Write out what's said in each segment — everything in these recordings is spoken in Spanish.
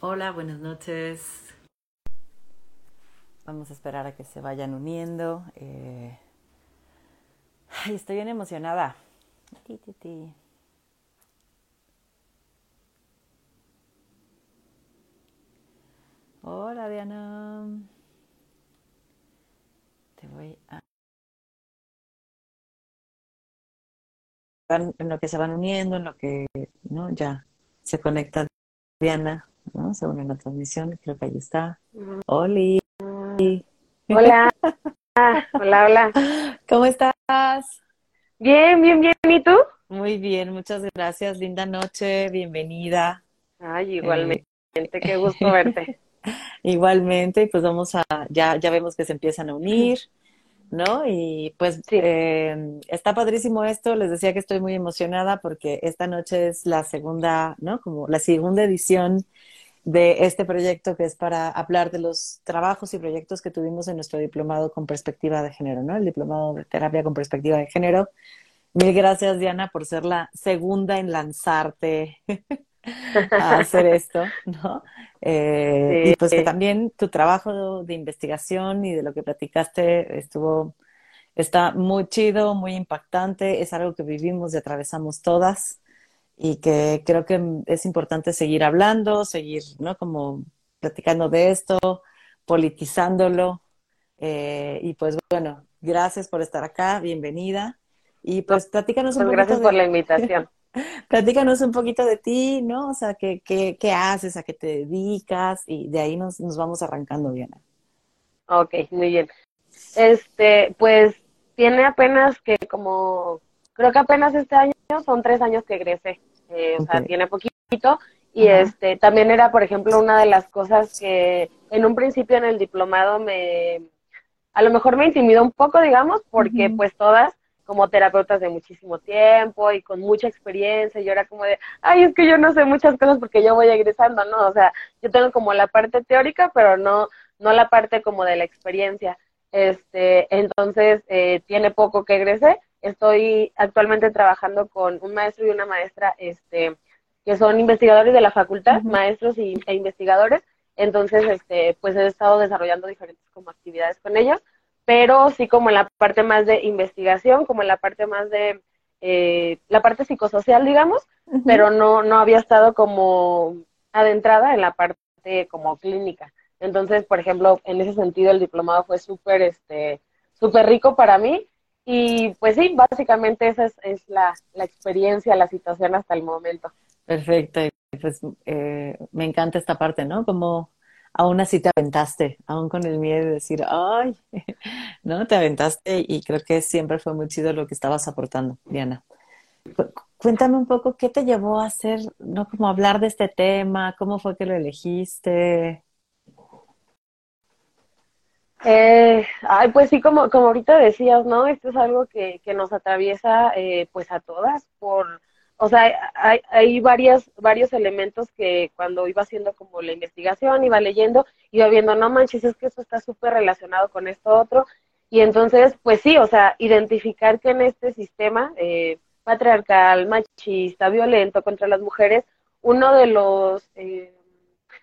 Hola, buenas noches. Vamos a esperar a que se vayan uniendo. Eh... Ay, estoy bien emocionada. Hola, Diana. Te voy a... En lo que se van uniendo, en lo que, ¿no? Ya se conecta Diana, ¿no? Se une a la transmisión, creo que ahí está. Oli. Hola. hola, hola. ¿Cómo estás? Bien, bien, bien. ¿Y tú? Muy bien, muchas gracias. Linda noche, bienvenida. Ay, igualmente. Qué gusto verte. Igualmente, pues vamos a, ya, ya vemos que se empiezan a unir, ¿no? Y pues eh, está padrísimo esto, les decía que estoy muy emocionada porque esta noche es la segunda, ¿no? Como la segunda edición de este proyecto que es para hablar de los trabajos y proyectos que tuvimos en nuestro diplomado con perspectiva de género, ¿no? El diplomado de terapia con perspectiva de género. Mil gracias, Diana, por ser la segunda en lanzarte a hacer esto, ¿no? Eh, y pues que también tu trabajo de investigación y de lo que platicaste estuvo, está muy chido, muy impactante, es algo que vivimos y atravesamos todas y que creo que es importante seguir hablando, seguir, ¿no? Como platicando de esto, politizándolo. Eh, y pues bueno, gracias por estar acá, bienvenida. Y pues platícanos un pues Gracias por la invitación. platícanos un poquito de ti, ¿no? O sea, ¿qué, qué, qué haces, a qué te dedicas? Y de ahí nos, nos vamos arrancando, Diana. Ok, muy bien. Este, pues tiene apenas que como creo que apenas este año son tres años que egresé, eh, o sea, tiene poquito. Y este, también era, por ejemplo, una de las cosas que en un principio en el diplomado me, a lo mejor me intimidó un poco, digamos, porque pues todas como terapeutas de muchísimo tiempo y con mucha experiencia, y yo era como de, ay, es que yo no sé muchas cosas porque yo voy egresando, ¿no? O sea, yo tengo como la parte teórica, pero no, no la parte como de la experiencia. Este, entonces, eh, tiene poco que egresé Estoy actualmente trabajando con un maestro y una maestra, este, que son investigadores de la facultad, maestros y, e investigadores. Entonces, este, pues he estado desarrollando diferentes como actividades con ellos, pero sí como en la parte más de investigación, como en la parte más de eh, la parte psicosocial, digamos, pero no, no había estado como adentrada en la parte como clínica. Entonces, por ejemplo, en ese sentido el diplomado fue súper, este, súper rico para mí y pues sí, básicamente esa es, la, experiencia, la situación hasta el momento. Perfecto, pues eh, me encanta esta parte, ¿no? Como aún así te aventaste, aún con el miedo de decir, ay, ¿no? Te aventaste y creo que siempre fue muy chido lo que estabas aportando, Diana. Cuéntame un poco qué te llevó a hacer, ¿no? Como hablar de este tema, cómo fue que lo elegiste. Eh, ay, pues sí, como, como ahorita decías, ¿no? Esto es algo que, que nos atraviesa eh, pues a todas por, o sea, hay, hay varias, varios elementos que cuando iba haciendo como la investigación, iba leyendo, iba viendo, no manches, es que eso está súper relacionado con esto otro. Y entonces, pues sí, o sea, identificar que en este sistema eh, patriarcal, machista, violento contra las mujeres, uno de los, eh,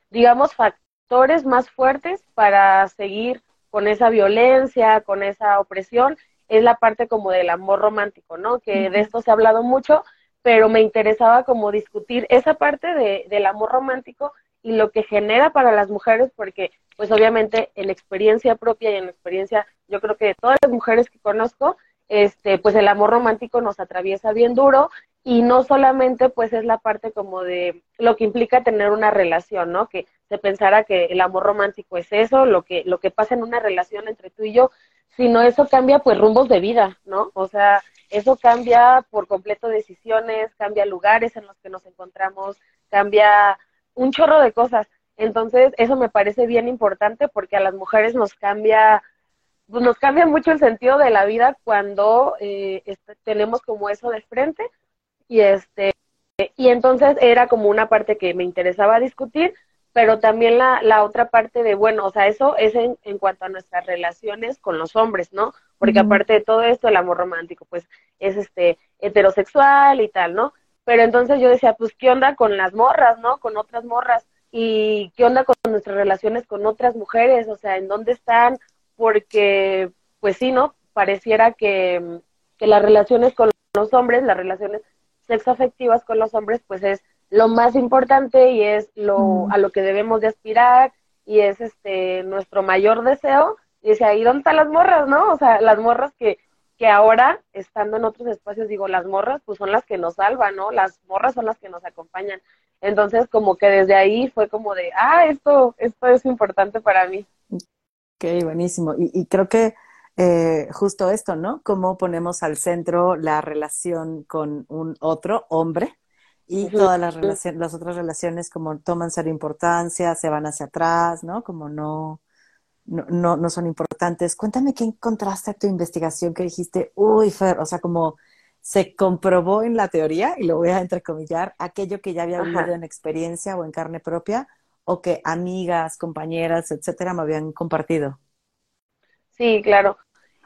digamos, factores más fuertes para seguir con esa violencia, con esa opresión, es la parte como del amor romántico, ¿no? Que de esto se ha hablado mucho, pero me interesaba como discutir esa parte de, del amor romántico y lo que genera para las mujeres, porque pues obviamente en experiencia propia y en experiencia, yo creo que de todas las mujeres que conozco, este, pues el amor romántico nos atraviesa bien duro y no solamente pues es la parte como de lo que implica tener una relación, ¿no? Que se pensara que el amor romántico es eso, lo que, lo que pasa en una relación entre tú y yo, sino eso cambia pues rumbos de vida, ¿no? O sea, eso cambia por completo decisiones, cambia lugares en los que nos encontramos, cambia un chorro de cosas. Entonces, eso me parece bien importante porque a las mujeres nos cambia, pues, nos cambia mucho el sentido de la vida cuando eh, este, tenemos como eso de frente. Y este, y entonces era como una parte que me interesaba discutir, pero también la, la otra parte de, bueno, o sea, eso es en, en cuanto a nuestras relaciones con los hombres, ¿no? Porque aparte de todo esto, el amor romántico, pues, es este heterosexual y tal, ¿no? Pero entonces yo decía, pues, ¿qué onda con las morras, no? Con otras morras. ¿Y qué onda con nuestras relaciones con otras mujeres? O sea, ¿en dónde están? Porque, pues sí, ¿no? Pareciera que, que las relaciones con los hombres, las relaciones sexoafectivas con los hombres, pues es lo más importante y es lo a lo que debemos de aspirar y es este nuestro mayor deseo. Y dice, ahí dónde están las morras, no? O sea, las morras que, que ahora, estando en otros espacios, digo, las morras, pues son las que nos salvan, ¿no? Las morras son las que nos acompañan. Entonces, como que desde ahí fue como de, ah, esto, esto es importante para mí. Ok, buenísimo. Y, y creo que eh, justo esto, ¿no? Cómo ponemos al centro la relación con un otro hombre y todas las, relaciones, las otras relaciones como toman ser importancia, se van hacia atrás, ¿no? Como no, no, no, son importantes. Cuéntame qué encontraste en tu investigación que dijiste, uy, Fer, o sea, como se comprobó en la teoría, y lo voy a entrecomillar, aquello que ya había vivido en experiencia o en carne propia, o que amigas, compañeras, etcétera, me habían compartido. Sí, claro.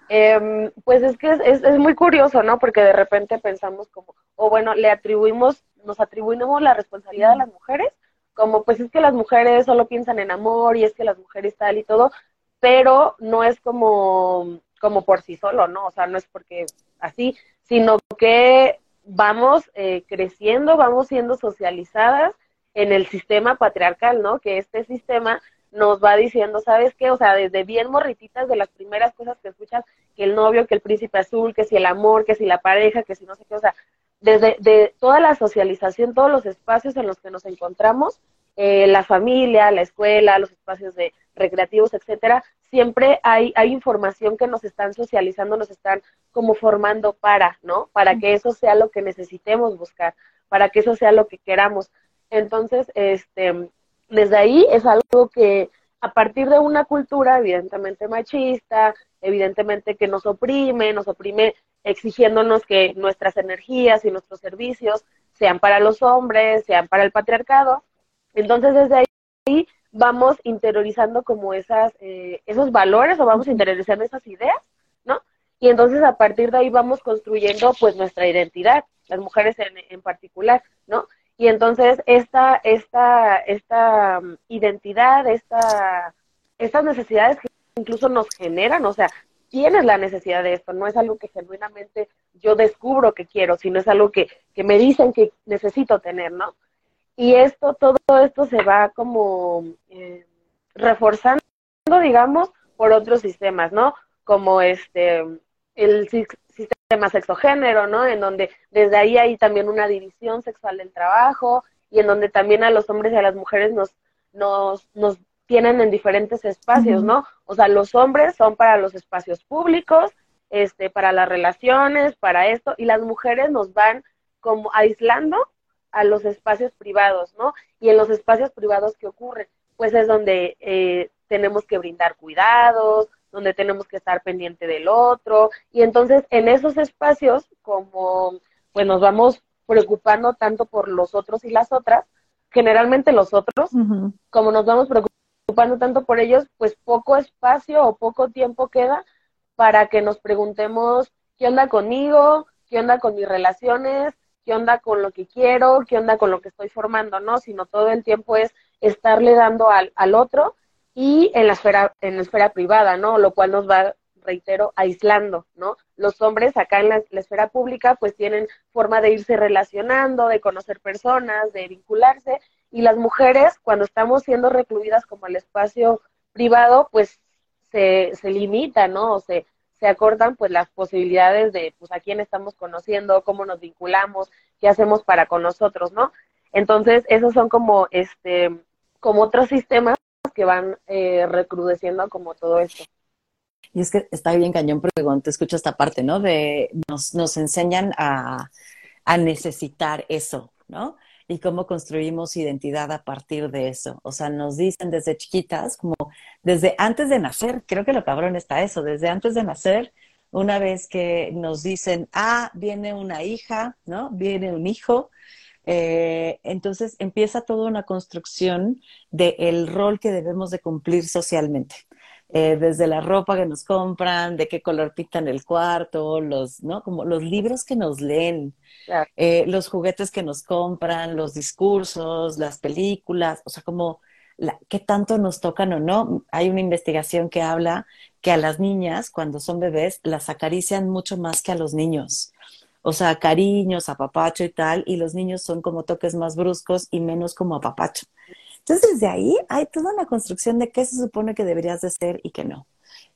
Eh, pues es que es, es, muy curioso, ¿no? Porque de repente pensamos como, o bueno, le atribuimos nos atribuimos la responsabilidad a las mujeres, como pues es que las mujeres solo piensan en amor y es que las mujeres tal y todo, pero no es como, como por sí solo, ¿no? O sea, no es porque así, sino que vamos eh, creciendo, vamos siendo socializadas en el sistema patriarcal, ¿no? Que este sistema nos va diciendo, ¿sabes qué? O sea, desde bien morrititas de las primeras cosas que escuchas, que el novio, que el príncipe azul, que si el amor, que si la pareja, que si no sé qué, o sea, desde de toda la socialización, todos los espacios en los que nos encontramos, eh, la familia, la escuela, los espacios de recreativos, etcétera, siempre hay, hay información que nos están socializando, nos están como formando para, ¿no? Para que eso sea lo que necesitemos buscar, para que eso sea lo que queramos. Entonces, este, desde ahí es algo que a partir de una cultura evidentemente machista, evidentemente que nos oprime, nos oprime exigiéndonos que nuestras energías y nuestros servicios sean para los hombres, sean para el patriarcado. Entonces, desde ahí vamos interiorizando como esas, eh, esos valores o vamos interiorizando esas ideas, ¿no? Y entonces a partir de ahí vamos construyendo pues nuestra identidad, las mujeres en, en particular, ¿no? Y entonces esta, esta, esta um, identidad, esta, estas necesidades que incluso nos generan, o sea, tienes la necesidad de esto, no es algo que genuinamente yo descubro que quiero, sino es algo que, que me dicen que necesito tener, ¿no? Y esto, todo esto se va como eh, reforzando, digamos, por otros sistemas, ¿no? Como este, el sistema sexogénero, ¿no? En donde desde ahí hay también una división sexual del trabajo y en donde también a los hombres y a las mujeres nos, nos, nos tienen en diferentes espacios, ¿no? O sea, los hombres son para los espacios públicos, este, para las relaciones, para esto, y las mujeres nos van como aislando a los espacios privados, ¿no? Y en los espacios privados, ¿qué ocurre? Pues es donde eh, tenemos que brindar cuidados, donde tenemos que estar pendiente del otro, y entonces en esos espacios, como pues nos vamos preocupando tanto por los otros y las otras, generalmente los otros, como nos vamos preocupando preocupando tanto por ellos, pues poco espacio o poco tiempo queda para que nos preguntemos qué onda conmigo, qué onda con mis relaciones, qué onda con lo que quiero, qué onda con lo que estoy formando, ¿no? Sino todo el tiempo es estarle dando al, al otro y en la esfera, en la esfera privada, ¿no? Lo cual nos va, reitero, aislando, ¿no? Los hombres acá en la, la esfera pública pues tienen forma de irse relacionando, de conocer personas, de vincularse y las mujeres cuando estamos siendo recluidas como el espacio privado, pues se, se limita, ¿no? O se, se acortan pues las posibilidades de pues a quién estamos conociendo, cómo nos vinculamos, qué hacemos para con nosotros, ¿no? Entonces, esos son como este como otros sistemas que van eh, recrudeciendo como todo esto. Y es que está bien cañón porque cuando te escucho esta parte, ¿no? De nos, nos enseñan a, a necesitar eso, ¿no? Y cómo construimos identidad a partir de eso. O sea, nos dicen desde chiquitas, como desde antes de nacer, creo que lo cabrón está eso, desde antes de nacer, una vez que nos dicen, ah, viene una hija, ¿no? Viene un hijo. Eh, entonces empieza toda una construcción del rol que debemos de cumplir socialmente. Eh, desde la ropa que nos compran, de qué color pintan el cuarto, los, ¿no? Como los libros que nos leen, eh, los juguetes que nos compran, los discursos, las películas, o sea, como qué tanto nos tocan o no. Hay una investigación que habla que a las niñas, cuando son bebés, las acarician mucho más que a los niños. O sea, cariños, apapacho y tal, y los niños son como toques más bruscos y menos como apapacho. Entonces, desde ahí hay toda una construcción de qué se supone que deberías de ser y qué no.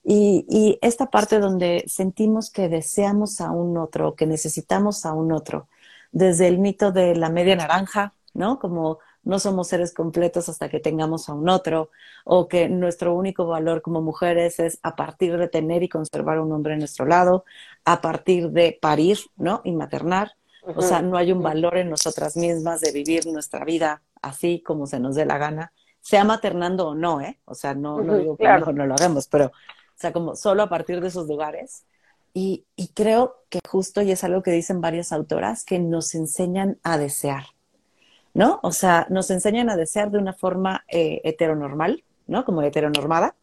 Y, y, esta parte donde sentimos que deseamos a un otro, que necesitamos a un otro, desde el mito de la media naranja, ¿no? Como no somos seres completos hasta que tengamos a un otro, o que nuestro único valor como mujeres es a partir de tener y conservar un hombre a nuestro lado, a partir de parir, ¿no? Y maternar. O sea, no hay un valor en nosotras mismas de vivir nuestra vida así como se nos dé la gana, sea maternando o no, ¿eh? O sea, no, no digo que no, no lo hagamos, pero, o sea, como solo a partir de esos lugares. Y, y creo que justo, y es algo que dicen varias autoras, que nos enseñan a desear ¿no? O sea, nos enseñan a desear de una forma eh, heteronormal, ¿no? Como heteronormada,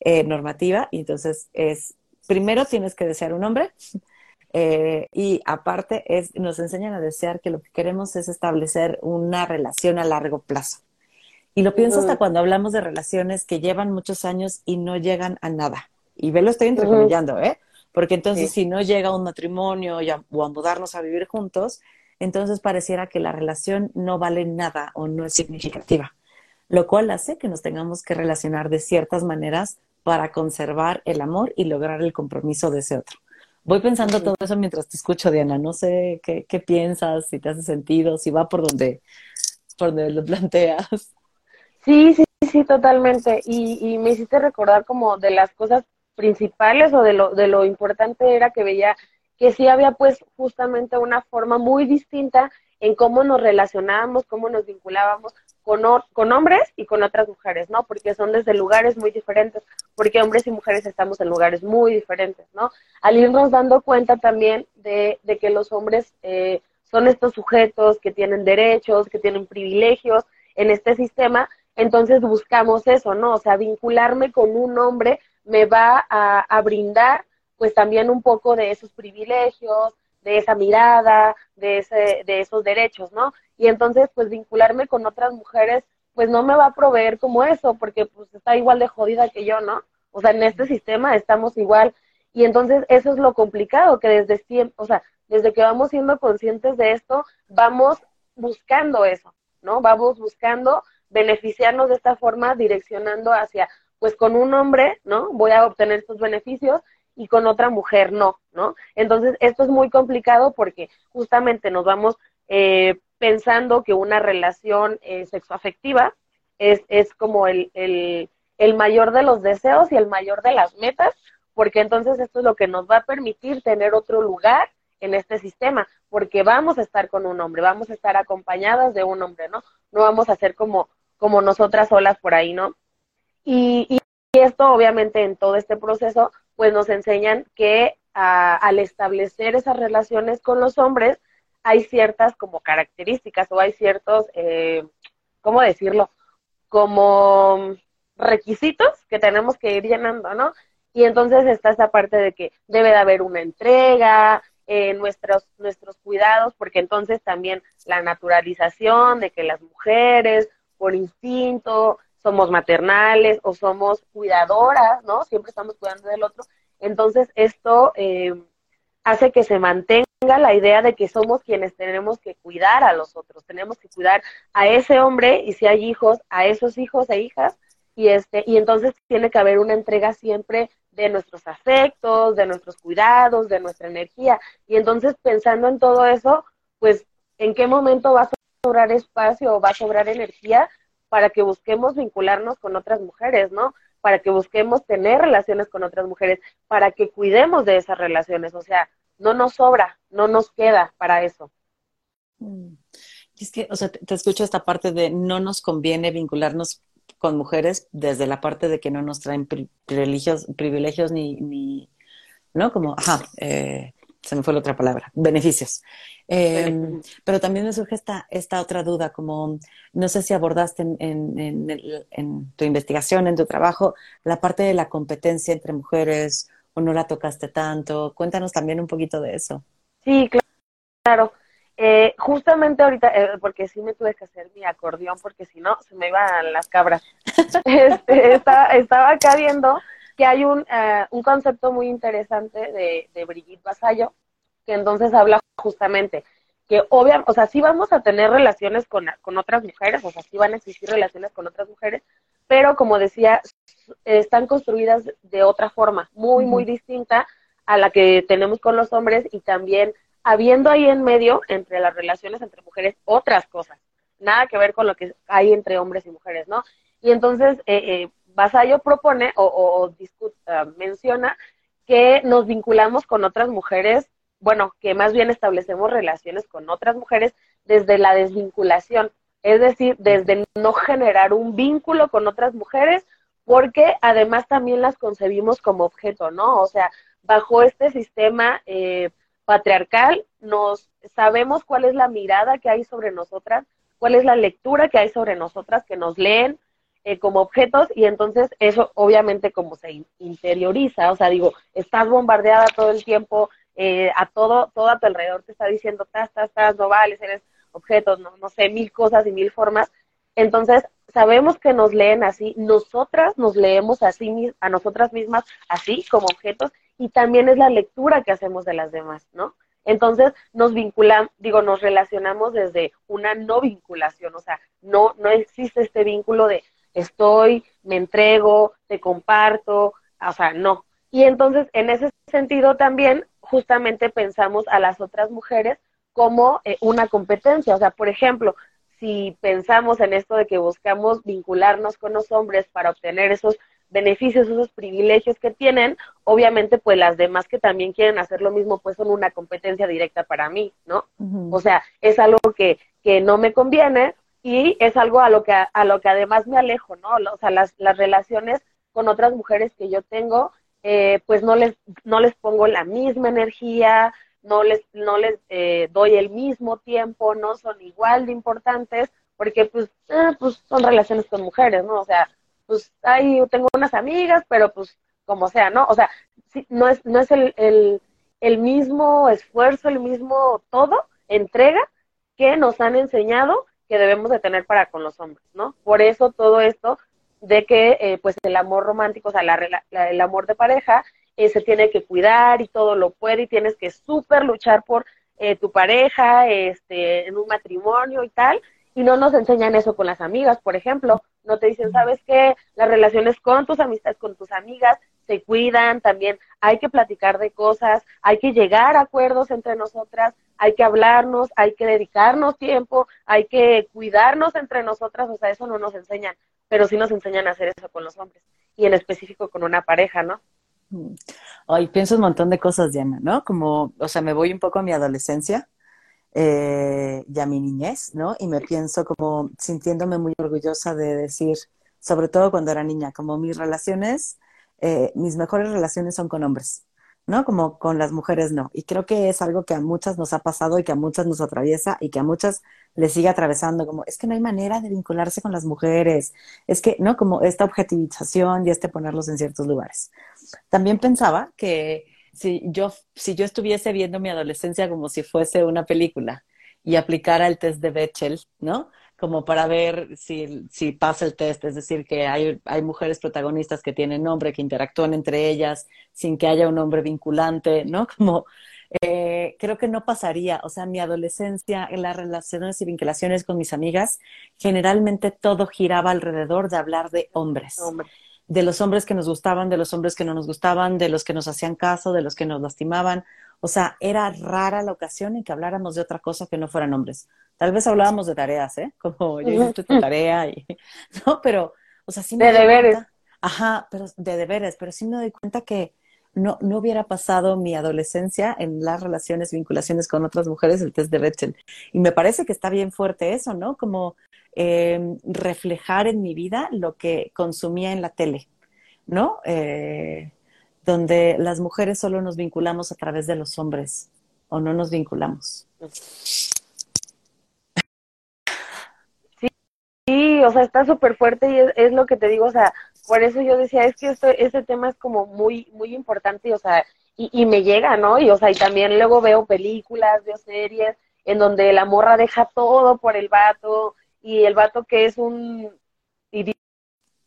eh, normativa, y entonces es, primero tienes que desear un hombre, eh, y aparte es, nos enseñan a desear que lo que queremos es establecer una relación a largo plazo. Y lo pienso hasta cuando hablamos de relaciones que llevan muchos años y no llegan a nada. Y ve, lo estoy entrecomillando, ¿eh? Porque entonces si no llega un matrimonio o a mudarnos a vivir juntos, entonces pareciera que la relación no vale nada o no es significativa, lo cual hace que nos tengamos que relacionar de ciertas maneras para conservar el amor y lograr el compromiso de ese otro. Voy pensando todo eso mientras te escucho, Diana. No sé qué, piensas, si te hace sentido, si va por donde, por donde lo planteas. Sí, sí, sí, totalmente. Y, y me hiciste recordar como de las cosas principales o de lo, de lo importante era que veía que sí había pues justamente una forma muy distinta en cómo nos relacionábamos, cómo nos vinculábamos con, con hombres y con otras mujeres, ¿no? Porque son desde lugares muy diferentes, porque hombres y mujeres estamos en lugares muy diferentes, ¿no? Al irnos dando cuenta también de, de que los hombres eh, son estos sujetos que tienen derechos, que tienen privilegios en este sistema, entonces buscamos eso, ¿no? O sea, vincularme con un hombre me va a, a brindar pues también un poco de esos privilegios, de esa mirada, de, ese, de esos derechos, ¿no? Y entonces, pues vincularme con otras mujeres, pues no me va a proveer como eso, porque pues está igual de jodida que yo, ¿no? O sea, en este sistema estamos igual. Y entonces eso es lo complicado, que desde siempre, o sea, desde que vamos siendo conscientes de esto, vamos buscando eso, ¿no? Vamos buscando beneficiarnos de esta forma, direccionando hacia, pues con un hombre, ¿no? Voy a obtener estos beneficios y con otra mujer no, ¿no? Entonces, esto es muy complicado porque justamente nos vamos eh, pensando que una relación eh, sexoafectiva es, es como el, el, el mayor de los deseos y el mayor de las metas, porque entonces esto es lo que nos va a permitir tener otro lugar en este sistema, porque vamos a estar con un hombre, vamos a estar acompañadas de un hombre, ¿no? No vamos a ser como, como nosotras solas por ahí, ¿no? Y, y esto obviamente en todo este proceso pues nos enseñan que al establecer esas relaciones con los hombres hay ciertas como características o hay ciertos, eh, ¿cómo decirlo? Como requisitos que tenemos que ir llenando, ¿no? Y entonces está esa parte de que debe de haber una entrega, eh, nuestros, nuestros cuidados, porque entonces también la naturalización de que las mujeres, por instinto, somos maternales o somos cuidadoras, ¿no? Siempre estamos cuidando del otro. Entonces, esto eh, hace que se mantenga la idea de que somos quienes tenemos que cuidar a los otros, tenemos que cuidar a ese hombre y si hay hijos, a esos hijos e hijas, y, este, y entonces tiene que haber una entrega siempre de nuestros afectos, de nuestros cuidados, de nuestra energía. Y entonces pensando en todo eso, pues, ¿en qué momento va a sobrar espacio o va a sobrar energía para que busquemos vincularnos con otras mujeres, ¿no? Para que busquemos tener relaciones con otras mujeres, para que cuidemos de esas relaciones, o sea, no nos sobra, no nos queda para eso. Mm. Es que, o sea, te, escucho esta parte de no nos conviene vincularnos con mujeres desde la parte de que no nos traen privilegios, privilegios ni, ni, ¿no? Como, ajá, eh, se me fue la otra palabra, beneficios. Em, pero también me surge esta, esta otra duda, como no sé si abordaste en, tu investigación, en tu trabajo, la parte de la competencia entre mujeres o no la tocaste tanto. Cuéntanos también un poquito de eso. Sí, claro. Eh, justamente ahorita, eh, porque sí me tuve que hacer mi acordeón, porque si no, se me iban las cabras. este, estaba, acá viendo que hay un, eh, un concepto muy interesante de, de Brigitte Basallo, que entonces habla justamente que obviamente, o sea, sí vamos a tener relaciones con, con otras mujeres, o sea, sí van a existir relaciones con otras mujeres, pero como decía, están construidas de otra forma, muy, muy distinta a la que tenemos con los hombres y también habiendo ahí en medio, entre las relaciones entre mujeres, otras cosas, nada que ver con lo que hay entre hombres y mujeres, ¿no? Y entonces, eh, eh Basayo propone o, o, ah, menciona que nos vinculamos con otras mujeres bueno, que más bien establecemos relaciones con otras mujeres desde la desvinculación, es decir, desde no generar un vínculo con otras mujeres, porque además también las concebimos como objeto, ¿no? O sea, bajo este sistema eh, patriarcal, nos sabemos cuál es la mirada que hay sobre nosotras, cuál es la lectura que hay sobre nosotras, que nos leen eh, como objetos, y entonces eso obviamente como se interioriza, o sea, digo, estás bombardeada todo el tiempo eh, a todo, todo a tu alrededor te está diciendo, tas, tas, tas, no vales, eres objetos, no, no sé, mil cosas y mil formas. Entonces, sabemos que nos leen así, nosotras nos leemos así, a nosotras mismas así, como objetos, y también es la lectura que hacemos de las demás, ¿no? Entonces, nos vinculamos, digo, nos relacionamos desde una no vinculación, o sea, no, no existe este vínculo de estoy, me entrego, te comparto, o sea, no. Y entonces, en ese sentido también, justamente pensamos a las otras mujeres como eh, una competencia. O sea, por ejemplo, si pensamos en esto de que buscamos vincularnos con los hombres para obtener esos beneficios, esos privilegios que tienen, obviamente pues las demás que también quieren hacer lo mismo pues son una competencia directa para mí, ¿no? O sea, es algo que, que no me conviene y es algo a lo que, a lo que además me alejo, ¿no? O sea, las, las relaciones con otras mujeres que yo tengo eh, pues no les, no les pongo la misma energía, no les, no les eh, doy el mismo tiempo, no son igual de importantes, porque pues, eh, pues son relaciones con mujeres, ¿no? O sea, pues ahí tengo unas amigas, pero pues como sea, ¿no? O sea, no es, no es el, el, el mismo esfuerzo, el mismo todo, entrega que nos han enseñado que debemos de tener para con los hombres, ¿no? Por eso todo esto de que eh, pues el amor romántico, o sea, la, el amor de pareja se tiene que cuidar y todo lo puede y tienes que súper luchar por eh, tu pareja, este, en un matrimonio y tal, y no nos enseñan eso con las amigas, por ejemplo, no te dicen, ¿sabes qué? Las relaciones con tus amistades, con tus amigas, se cuidan, también hay que platicar de cosas, hay que llegar a acuerdos entre nosotras, hay que hablarnos, hay que dedicarnos tiempo, hay que cuidarnos entre nosotras, o sea, eso no nos enseñan pero sí nos enseñan a hacer eso con los hombres y en específico con una pareja, ¿no? Ay, pienso un montón de cosas, Diana, ¿no? Como, o sea, me voy un poco a mi adolescencia eh, y a mi niñez, ¿no? Y me pienso como sintiéndome muy orgullosa de decir, sobre todo cuando era niña, como mis relaciones, eh, mis mejores relaciones son con hombres. ¿No? Como con las mujeres no. Y creo que es algo que a muchas nos ha pasado y que a muchas nos atraviesa y que a muchas les sigue atravesando, como es que no hay manera de vincularse con las mujeres, es que, ¿no? Como esta objetivización y este ponerlos en ciertos lugares. También pensaba que si yo, si yo estuviese viendo mi adolescencia como si fuese una película y aplicara el test de Bechdel, ¿no? Como para ver si, si pasa el test, es decir, que hay, hay mujeres protagonistas que tienen nombre, que interactúan entre ellas sin que haya un nombre vinculante, ¿no? Como eh, creo que no pasaría, o sea, mi adolescencia, en las relaciones y vinculaciones con mis amigas, generalmente todo giraba alrededor de hablar de hombres. De los hombres que nos gustaban, de los hombres que no nos gustaban, de los que nos hacían caso, de los que nos lastimaban. O sea, era rara la ocasión en que habláramos de otra cosa que no fueran hombres. Tal vez hablábamos de tareas, ¿eh? Como yo hice tu tarea y, ¿no? Pero, o sea, sí me De deberes. ajá, pero de deberes, pero sí me doy cuenta que no, no hubiera pasado mi adolescencia en las relaciones, vinculaciones con otras mujeres, el test de Rachel. Y me parece que está bien fuerte eso, ¿no? Como eh, reflejar en mi vida lo que consumía en la tele, ¿no? Eh, donde las mujeres solo nos vinculamos a través de los hombres o no nos vinculamos. Sí, o sea, está súper fuerte y es, lo que te digo, o sea, por eso yo decía, es que esto, este tema es como muy, muy importante, y, o sea, y, y me llega, ¿no? Y, o sea, y también luego veo películas, veo series en donde la morra deja todo por el vato y el vato que es un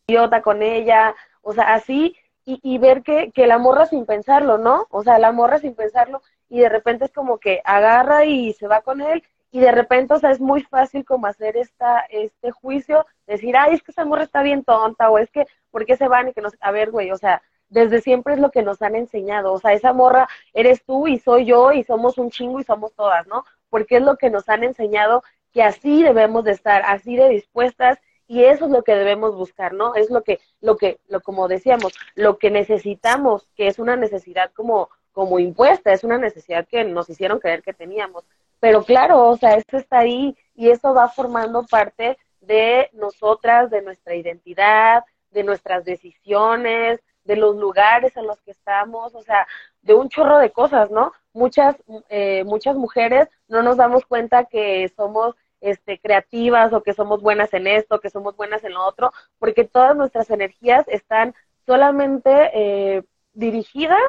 idiota con ella, o sea, así, y, y ver que, que la morra sin pensarlo, ¿no? O sea, la morra sin pensarlo y de repente es como que agarra y se va con él y de repente, o sea, es muy fácil como hacer esta, este juicio, decir, ay, es que esa morra está bien tonta, o es que, ¿por qué se van? Y que nos, a ver, güey, o sea, desde siempre es lo que nos han enseñado, o sea, esa morra eres tú y soy yo y somos un chingo y somos todas, ¿no? Porque es lo que nos han enseñado que así debemos de estar, así de dispuestas y eso es lo que debemos buscar, ¿no? Es lo que, lo que, lo como decíamos, lo que necesitamos, que es una necesidad como, como impuesta, es una necesidad que nos hicieron creer que teníamos. Pero claro, o sea, eso está ahí y eso va formando parte de nosotras, de nuestra identidad, de nuestras decisiones, de los lugares en los que estamos, o sea, de un chorro de cosas, ¿no? Muchas, eh, muchas mujeres no nos damos cuenta que somos este, creativas o que somos buenas en esto, que somos buenas en lo otro, porque todas nuestras energías están solamente eh, dirigidas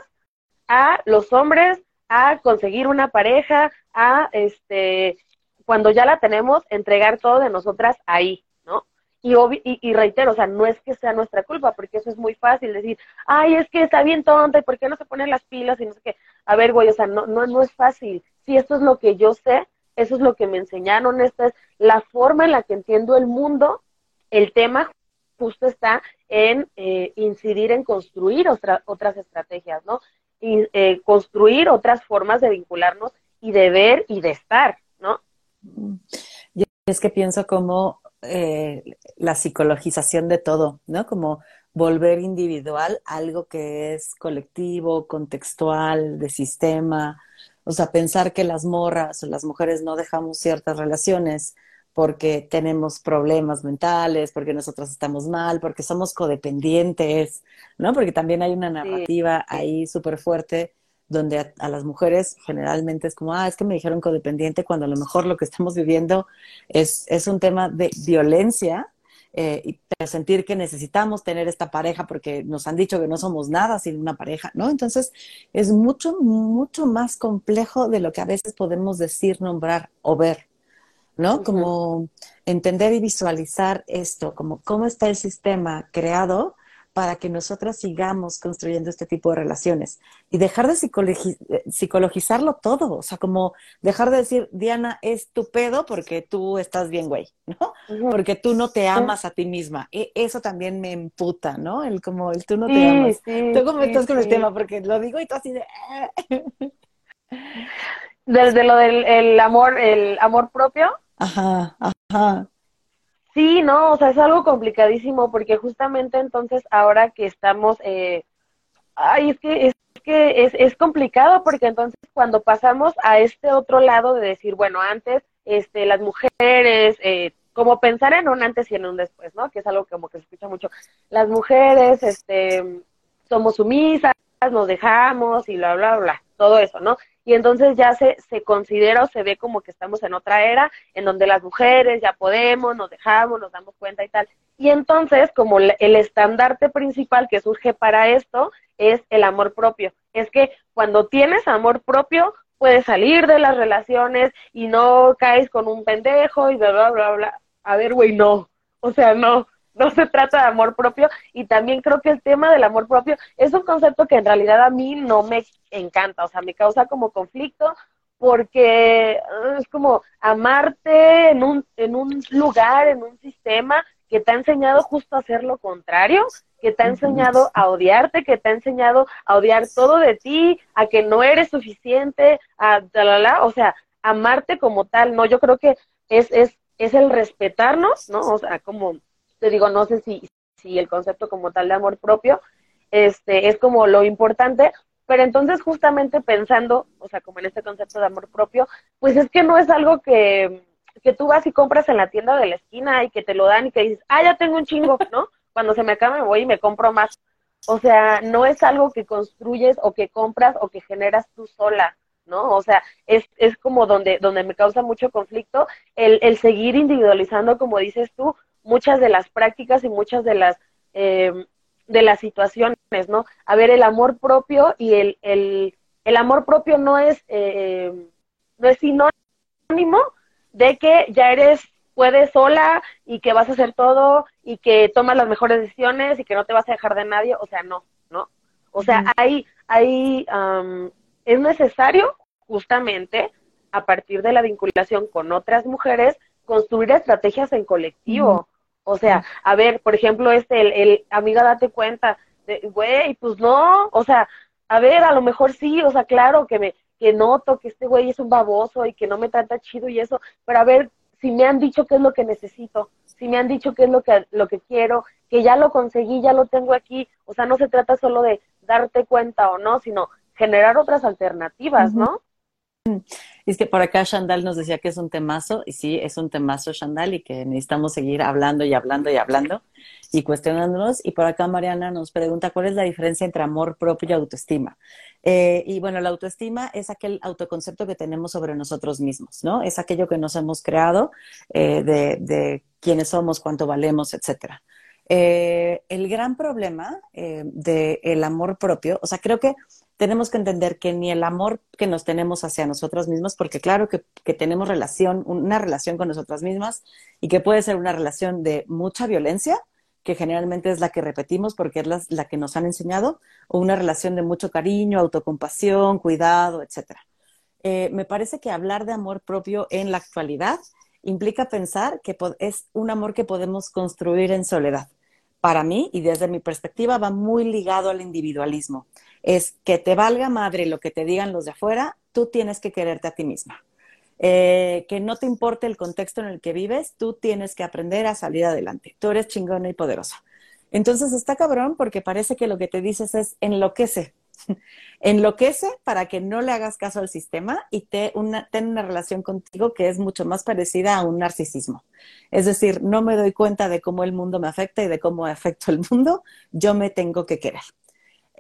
a los hombres, a conseguir una pareja, a este, cuando ya la tenemos, entregar todo de nosotras ahí, ¿no? Y, y, y, reitero, o sea, no es que sea nuestra culpa, porque eso es muy fácil decir, ay, es que está bien tonta, ¿y por qué no se ponen las pilas? Y no sé qué. A ver, güey, o sea, no, no, no es fácil. Si esto es lo que yo sé, eso es lo que me enseñaron, esta es la forma en la que entiendo el mundo, el tema justo está en eh, incidir en construir otra, otras estrategias, ¿no? Y eh, construir otras formas de vincularnos y de ver y de estar, ¿no? Es que pienso como eh, la psicologización de todo, ¿no? Como volver individual algo que es colectivo, contextual, de sistema, o sea, pensar que las morras o las mujeres no dejamos ciertas relaciones porque tenemos problemas mentales, porque nosotros estamos mal, porque somos codependientes, ¿no? Porque también hay una narrativa ahí súper fuerte donde a, las mujeres generalmente es como, ah, es que me dijeron codependiente, cuando a lo mejor lo que estamos viviendo es, es un tema de violencia eh, y sentir que necesitamos tener esta pareja porque nos han dicho que no somos nada sin una pareja, ¿no? Entonces es mucho, mucho más complejo de lo que a veces podemos decir, nombrar o ver, ¿no? Como entender y visualizar esto, como cómo está el sistema creado para que nosotras sigamos construyendo este tipo de relaciones y dejar de psicologizarlo todo, o sea, como dejar de decir, Diana, es tu pedo porque tú estás bien, güey, ¿no? Porque tú no te amas a ti misma. E eso también me emputa, ¿no? El como el tú no te amas. tú cómo estás con el tema, porque lo digo y tú así de... Desde lo del el amor, el amor propio. Ajá, ajá. Sí, no, o sea, es algo complicadísimo porque justamente entonces ahora que estamos, eh, ay, es que es que es, es complicado porque entonces cuando pasamos a este otro lado de decir, bueno, antes, este, las mujeres, eh, como pensar en un antes y en un después, ¿no? Que es algo como que se escucha mucho. Las mujeres, este, somos sumisas, nos dejamos y bla, bla, bla, todo eso, ¿no? Y entonces ya se, se considera o se ve como que estamos en otra era, en donde las mujeres ya podemos, nos dejamos, nos damos cuenta y tal. Y entonces, como el estandarte principal que surge para esto es el amor propio. Es que cuando tienes amor propio, puedes salir de las relaciones y no caes con un pendejo y bla, bla, bla, bla. A ver, güey, no. O sea, no no se trata de amor propio y también creo que el tema del amor propio es un concepto que en realidad a mí no me encanta, o sea, me causa como conflicto porque ah, es como amarte en un, en un lugar, en un sistema que te ha enseñado justo a hacer lo contrario, que te ha enseñado a odiarte, que te ha enseñado a odiar todo de ti, a que no eres suficiente, a la, o sea, amarte como tal, ¿no? Yo creo que es, es, es el respetarnos, ¿no? O sea, como te digo, no sé si, si el concepto como tal de amor propio este, es como lo importante, pero entonces justamente pensando, o sea, como en este concepto de amor propio, pues es que no es algo que, que tú vas y compras en la tienda de la esquina y que te lo dan y que dices, ah, ya tengo un chingo, ¿no? Cuando se me acabe me voy y me compro más. O sea, no es algo que construyes o que compras o que generas tú sola, ¿no? O sea, es, es como donde, donde me causa mucho conflicto el, el seguir individualizando, como dices tú, muchas de las prácticas y muchas de las, eh, de las situaciones, ¿no? A ver, el amor propio y el, el, el amor propio no es, eh, no es sinónimo de que ya eres, puedes sola y que vas a hacer todo y que tomas las mejores decisiones y que no te vas a dejar de nadie, o sea, no, ¿no? O sea, hay, hay, es necesario justamente a partir de la vinculación con otras mujeres construir estrategias en colectivo. O sea, a ver, por ejemplo, este, el, el amiga, date cuenta, güey, pues no, o sea, a ver, a lo mejor sí, o sea, claro que me, que noto que este güey es un baboso y que no me trata chido y eso, pero a ver, si me han dicho qué es lo que necesito, si me han dicho qué es lo que, lo que quiero, que ya lo conseguí, ya lo tengo aquí, o sea, no se trata solo de darte cuenta o no, sino generar otras alternativas, ¿no? Es que por acá Shandal nos decía que es un temazo, y sí, es un temazo Shandal, y que necesitamos seguir hablando y hablando y hablando y cuestionándonos. Y por acá Mariana nos pregunta cuál es la diferencia entre amor propio y autoestima. Eh, y bueno, la autoestima es aquel autoconcepto que tenemos sobre nosotros mismos, ¿no? Es aquello que nos hemos creado eh, de, quiénes somos, cuánto valemos, etcétera. Eh, el gran problema del amor propio, o sea, creo que tenemos que entender que ni el amor que nos tenemos hacia nosotros mismos, porque claro que, tenemos relación, una relación con nosotras mismas y que puede ser una relación de mucha violencia, que generalmente es la que repetimos porque es la, que nos han enseñado, o una relación de mucho cariño, autocompasión, cuidado, etc. Eh, me parece que hablar de amor propio en la actualidad implica pensar que es un amor que podemos construir en soledad. Para mí, y desde mi perspectiva, va muy ligado al individualismo es que te valga madre lo que te digan los de afuera, tú tienes que quererte a ti misma. Eh, que no te importe el contexto en el que vives, tú tienes que aprender a salir adelante. Tú eres chingona y poderosa. Entonces está cabrón porque parece que lo que te dices es enloquece. enloquece para que no le hagas caso al sistema y te una, ten una relación contigo que es mucho más parecida a un narcisismo. Es decir, no me doy cuenta de cómo el mundo me afecta y de cómo afecto el mundo, yo me tengo que querer.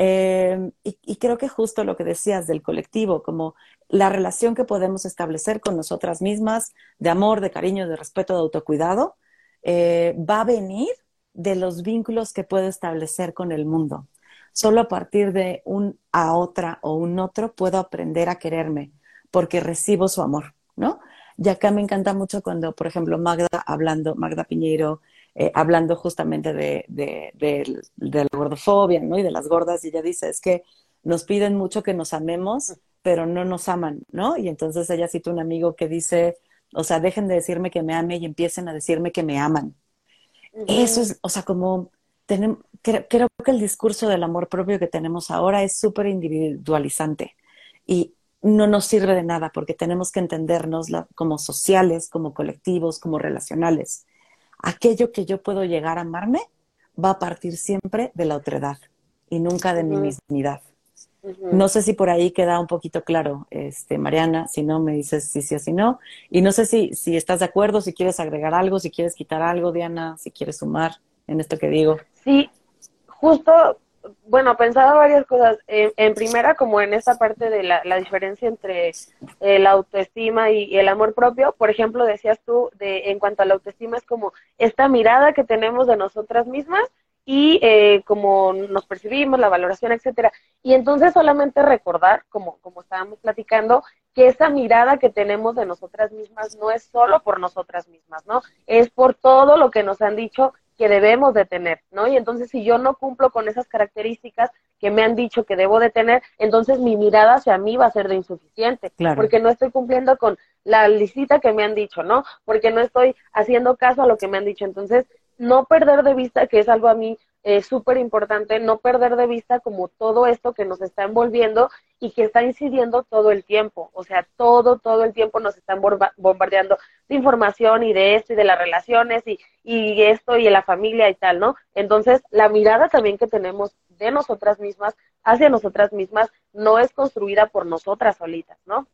Eh, y, creo que justo lo que decías del colectivo, como la relación que podemos establecer con nosotras mismas, de amor, de cariño, de respeto, de autocuidado, eh, va a venir de los vínculos que puedo establecer con el mundo. Solo a partir de un a otra o un otro puedo aprender a quererme porque recibo su amor, ¿no? Y acá me encanta mucho cuando, por ejemplo, Magda hablando, Magda Piñeiro, eh, hablando justamente de, de, la gordofobia, ¿no? Y de las gordas, y ella dice, es que nos piden mucho que nos amemos, pero no nos aman, ¿no? Y entonces ella cita un amigo que dice, o sea, dejen de decirme que me ame y empiecen a decirme que me aman. Eso es, o sea, como tenemos, creo, creo, que el discurso del amor propio que tenemos ahora es súper individualizante y no nos sirve de nada porque tenemos que entendernos como sociales, como colectivos, como relacionales aquello que yo puedo llegar a amarme va a partir siempre de la otredad y nunca de mi mismidad. No sé si por ahí queda un poquito claro, este, Mariana, si no me dices si sí o si no. Y no sé si, si estás de acuerdo, si quieres agregar algo, si quieres quitar algo, Diana, si quieres sumar en esto que digo. Sí, justo bueno, pensaba varias cosas. En, primera, como en esa parte de la, diferencia entre la autoestima y, el amor propio, por ejemplo, decías tú, de, en cuanto a la autoestima, es como esta mirada que tenemos de nosotras mismas y eh, como nos percibimos, la valoración, etcétera. Y entonces solamente recordar, como, como estábamos platicando, que esa mirada que tenemos de nosotras mismas no es solo por nosotras mismas, ¿no? Es por todo lo que nos han dicho que debemos de tener, ¿no? Y entonces si yo no cumplo con esas características que me han dicho que debo de tener, entonces mi mirada hacia mí va a ser de insuficiente, porque no estoy cumpliendo con la licita que me han dicho, ¿no? Porque no estoy haciendo caso a lo que me han dicho. Entonces, no perder de vista, que es algo a mí es súper importante no perder de vista como todo esto que nos está envolviendo y que está incidiendo todo el tiempo. O sea, todo, todo el tiempo nos están bombardeando de información y de esto y de las relaciones y, y esto y de la familia y tal, ¿no? Entonces, la mirada también que tenemos de nosotras mismas hacia nosotras mismas no es construida por nosotras solitas, ¿no?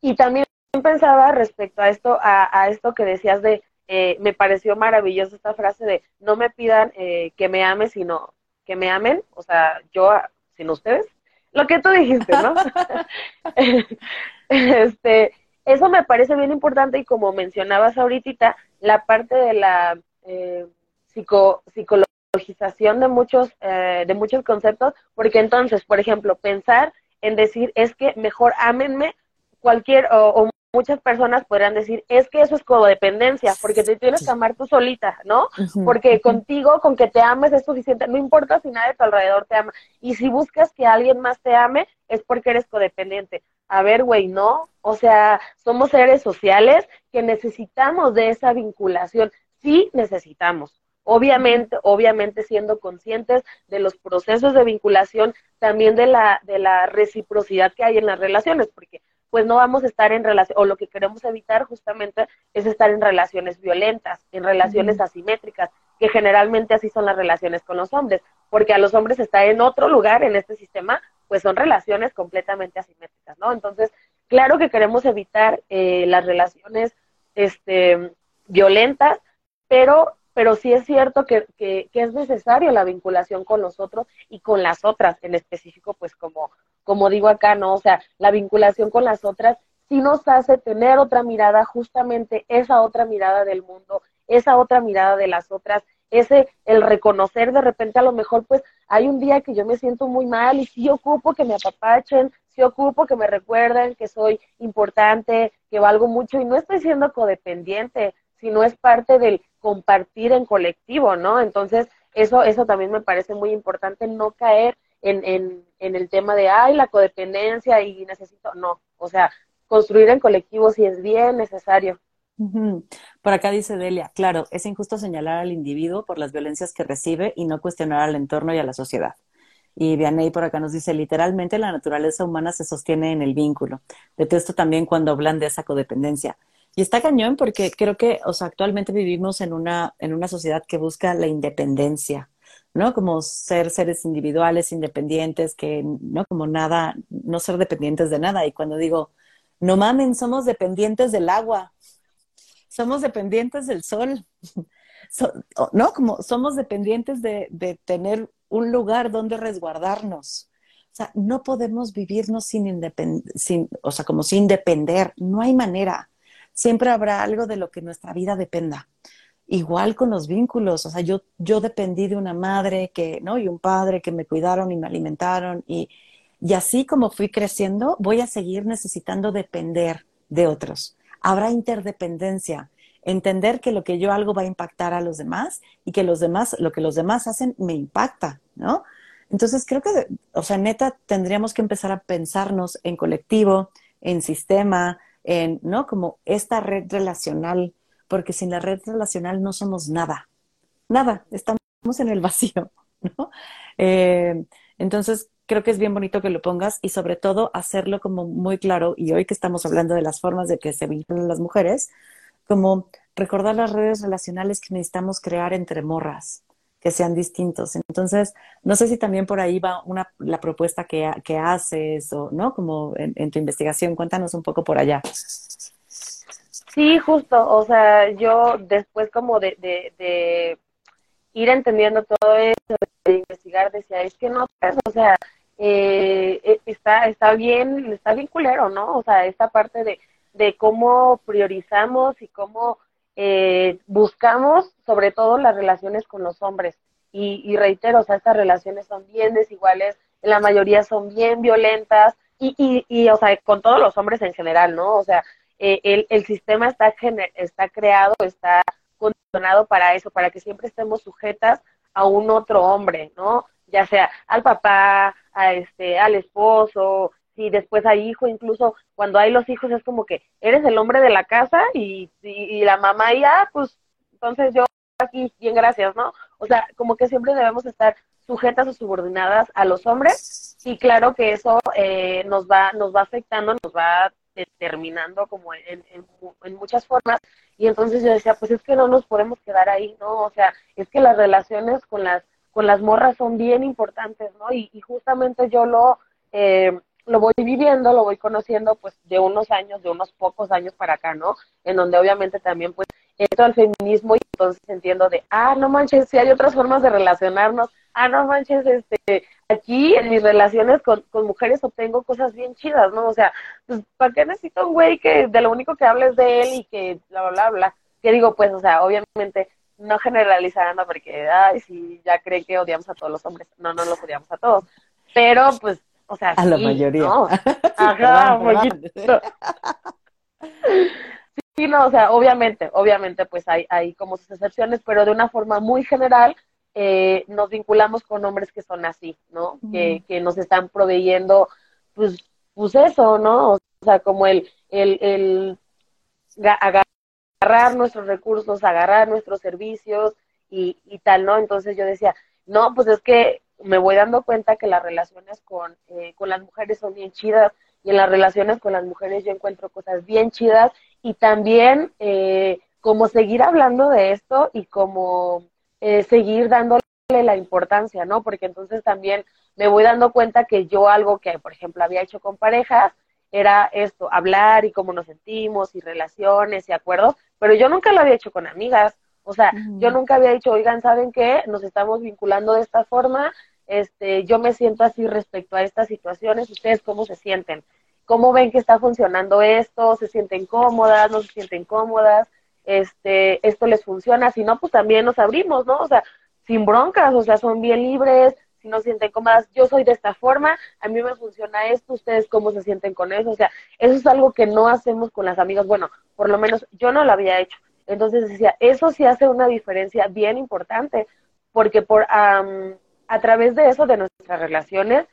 Y también pensaba respecto a esto, a, a esto que decías de eh, me pareció maravillosa esta frase de no me pidan eh, que me ame, sino que me amen, o sea, yo sin ustedes, lo que tú dijiste, ¿no? este, eso me parece bien importante y como mencionabas ahorita, la parte de la eh, psico, psicologización de muchos, eh, de muchos conceptos, porque entonces, por ejemplo, pensar en decir es que mejor ámenme cualquier o, muchas personas podrían decir, es que eso es codependencia, porque te tienes que amar tú solita, ¿no? Porque contigo, con que te ames es suficiente, no importa si nadie a tu alrededor te ama. Y si buscas que alguien más te ame, es porque eres codependiente. A ver, güey, no. O sea, somos seres sociales que necesitamos de esa vinculación. Sí necesitamos. Obviamente, obviamente siendo conscientes de los procesos de vinculación, también de la, de la reciprocidad que hay en las relaciones, porque pues no vamos a estar en relación, o lo que queremos evitar justamente es estar en relaciones violentas, en relaciones asimétricas, que generalmente así son las relaciones con los hombres, porque a los hombres estar en otro lugar en este sistema, pues son relaciones completamente asimétricas, ¿no? Entonces, claro que queremos evitar eh, las relaciones este, violentas, pero pero sí es cierto que, que, es necesario la vinculación con los otros y con las otras, en específico, pues como, como digo acá, ¿no? O sea, la vinculación con las otras sí nos hace tener otra mirada, justamente esa otra mirada del mundo, esa otra mirada de las otras, ese, el reconocer de repente a lo mejor, pues hay un día que yo me siento muy mal y sí ocupo que me apapachen, sí ocupo que me recuerden que soy importante, que valgo mucho y no estoy siendo codependiente, sino es parte del compartir en colectivo, ¿no? Entonces, eso, eso también me parece muy importante, no caer en, en, en el tema de, ay, la codependencia y necesito, no, o sea, construir en colectivo sí es bien necesario. Por acá dice Delia, claro, es injusto señalar al individuo por las violencias que recibe y no cuestionar al entorno y a la sociedad. Y Vianney por acá nos dice, literalmente la naturaleza humana se sostiene en el vínculo. Detesto también cuando hablan de esa codependencia. Y está cañón porque creo que, o sea, actualmente vivimos en una, en una sociedad que busca la independencia, ¿no? Como ser seres individuales, independientes, que, ¿no? Como nada, no ser dependientes de nada. Y cuando digo, no mamen, somos dependientes del agua, somos dependientes del sol, ¿no? Como somos dependientes de, de tener un lugar donde resguardarnos. O sea, no podemos vivirnos sin, sin, o sea, como sin depender, no hay manera siempre habrá algo de lo que nuestra vida dependa. Igual con los vínculos, o sea, yo, yo dependí de una madre que, ¿no? Y un padre que me cuidaron y me alimentaron y, y así como fui creciendo, voy a seguir necesitando depender de otros. Habrá interdependencia, entender que lo que yo hago va a impactar a los demás y que los demás, lo que los demás hacen me impacta, ¿no? Entonces creo que, o sea, neta, tendríamos que empezar a pensarnos en colectivo, en sistema, en, ¿no? Como esta red relacional, porque sin la red relacional no somos nada, nada, estamos en el vacío, ¿no? Eh, entonces, creo que es bien bonito que lo pongas y sobre todo hacerlo como muy claro, y hoy que estamos hablando de las formas de que se vinculan las mujeres, como recordar las redes relacionales que necesitamos crear entre morras, que sean distintos. Entonces, no sé si también por ahí va una, la propuesta que, que haces o, ¿no? Como en, tu investigación, cuéntanos un poco por allá. Sí, justo, o sea, yo después como de, de, ir entendiendo todo eso, de investigar, decía, es que no, o sea, eh, e, está, está bien, está bien culero, ¿no? O sea, esta parte de, de cómo priorizamos y cómo eh, buscamos sobre todo las relaciones con los hombres. Y, reitero, o sea, estas relaciones son bien desiguales, la mayoría son bien violentas y, y, y o sea, con todos los hombres en general, ¿no? O sea, eh, el, el, sistema está, está creado, está condicionado para eso, para que siempre estemos sujetas a un otro hombre, ¿no? Ya sea al papá, a este, al esposo, y después hay hijo, incluso cuando hay los hijos es como que eres el hombre de la casa y, y, la mamá ya, pues entonces yo aquí, bien gracias, ¿no? O sea, como que siempre debemos estar sujetas o subordinadas a los hombres y claro que eso eh, nos va nos va afectando, nos va determinando como en, en, en, muchas formas y entonces yo decía, pues es que no nos podemos quedar ahí, ¿no? O sea, es que las relaciones con las con las morras son bien importantes, ¿no? Y, y justamente yo lo eh, lo voy viviendo, lo voy conociendo pues de unos años, de unos pocos años para acá, ¿no? En donde obviamente también pues entro al feminismo y entonces entiendo de, ah, no manches, sí hay otras formas de relacionarnos, ah, no manches, este, aquí en mis relaciones con, con mujeres obtengo cosas bien chidas, ¿no? O sea, pues, ¿para qué necesito un güey que de lo único que hables de él y que bla, bla, bla, bla? Que digo, pues, o sea, obviamente no generalizando porque, ay, sí, ya cree que odiamos a todos los hombres. No, no los odiamos a todos. Pero, pues, o sea, a la mayoría. ¿no? Ajá, Sí, no, o sea, obviamente, obviamente, pues hay, hay como sus excepciones, pero de una forma muy general, eh, nos vinculamos con hombres que son así, ¿no? Que, que nos están proveyendo, pues, pues eso, ¿no? O sea, como el, el, el agarrar nuestros recursos, agarrar nuestros servicios y, y tal, ¿no? Entonces yo decía, no, pues es que me voy dando cuenta que las relaciones con, eh, con las mujeres son bien chidas y en las relaciones con las mujeres yo encuentro cosas bien chidas y también eh, como seguir hablando de esto y como eh, seguir dándole la importancia, ¿no? Porque entonces también me voy dando cuenta que yo algo que, por ejemplo, había hecho con parejas era esto, hablar y cómo nos sentimos y relaciones y acuerdos, pero yo nunca lo había hecho con amigas. O sea, yo nunca había dicho, oigan, ¿saben qué? Nos estamos vinculando de esta forma, este, yo me siento así respecto a estas situaciones, ¿ustedes cómo se sienten? ¿Cómo ven que está funcionando esto? ¿Se sienten cómodas? ¿No se sienten cómodas? Este, esto les funciona, si no, pues también nos abrimos, ¿no? O sea, sin broncas, o sea, son bien libres, si no se sienten cómodas, yo soy de esta forma, a mí me funciona esto, ustedes cómo se sienten con eso, o sea, eso es algo que no hacemos con las amigas, bueno, por lo menos yo no lo había hecho, entonces decía, eso sí hace una diferencia bien importante, porque por a través de eso, de nuestras relaciones,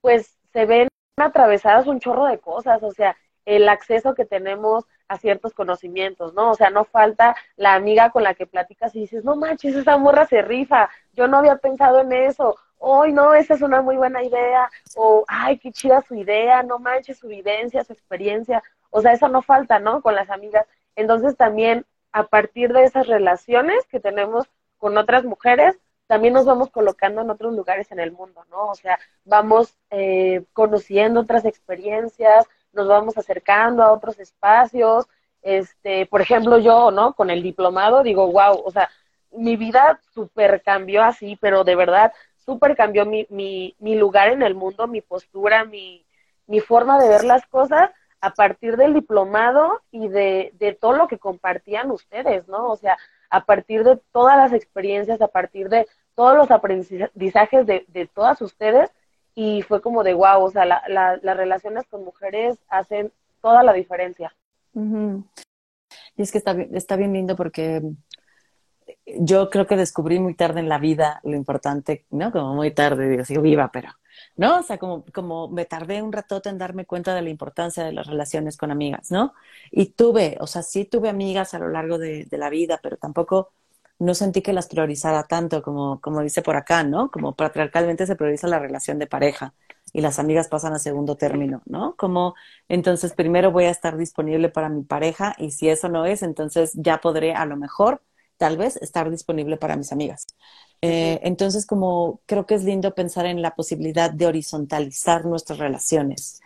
pues se ven atravesadas un chorro de cosas, o sea, el acceso que tenemos a ciertos conocimientos, ¿no? O sea, no falta la amiga con la que platicas y dices, no manches, esa morra se rifa, yo no había pensado en eso, hoy no, esa es una muy buena idea, o ay, qué chida su idea, no manches su vivencia, su experiencia, o sea, eso no falta, ¿no? Con las amigas. Entonces también a partir de esas relaciones que tenemos con otras mujeres, también nos vamos colocando en otros lugares en el mundo, ¿no? O sea, vamos eh, conociendo otras experiencias, nos vamos acercando a otros espacios. Este, por ejemplo, yo, ¿no? Con el diplomado digo, wow, o sea, mi vida súper cambió así, pero de verdad súper cambió mi, mi, mi lugar en el mundo, mi postura, mi, mi forma de ver las cosas a partir del diplomado y de, de todo lo que compartían ustedes, ¿no? O sea, a partir de todas las experiencias, a partir de todos los aprendizajes de, de todas ustedes, y fue como de wow, o sea, la, las relaciones con mujeres hacen toda la diferencia. Y es que está, está bien lindo porque yo creo que descubrí muy tarde en la vida lo importante, ¿no? Como muy tarde, digo, sigo viva, pero ¿no? O sea, como, como me tardé un ratote en darme cuenta de la importancia de las relaciones con amigas, ¿no? Y tuve, o sea, sí tuve amigas a lo largo de, la vida, pero tampoco no sentí que las priorizara tanto como, como dice por acá, ¿no? Como patriarcalmente se prioriza la relación de pareja y las amigas pasan a segundo término, ¿no? Como entonces primero voy a estar disponible para mi pareja y si eso no es, entonces ya podré a lo mejor, tal vez, estar disponible para mis amigas. Eh, entonces, como creo que es lindo pensar en la posibilidad de horizontalizar nuestras relaciones.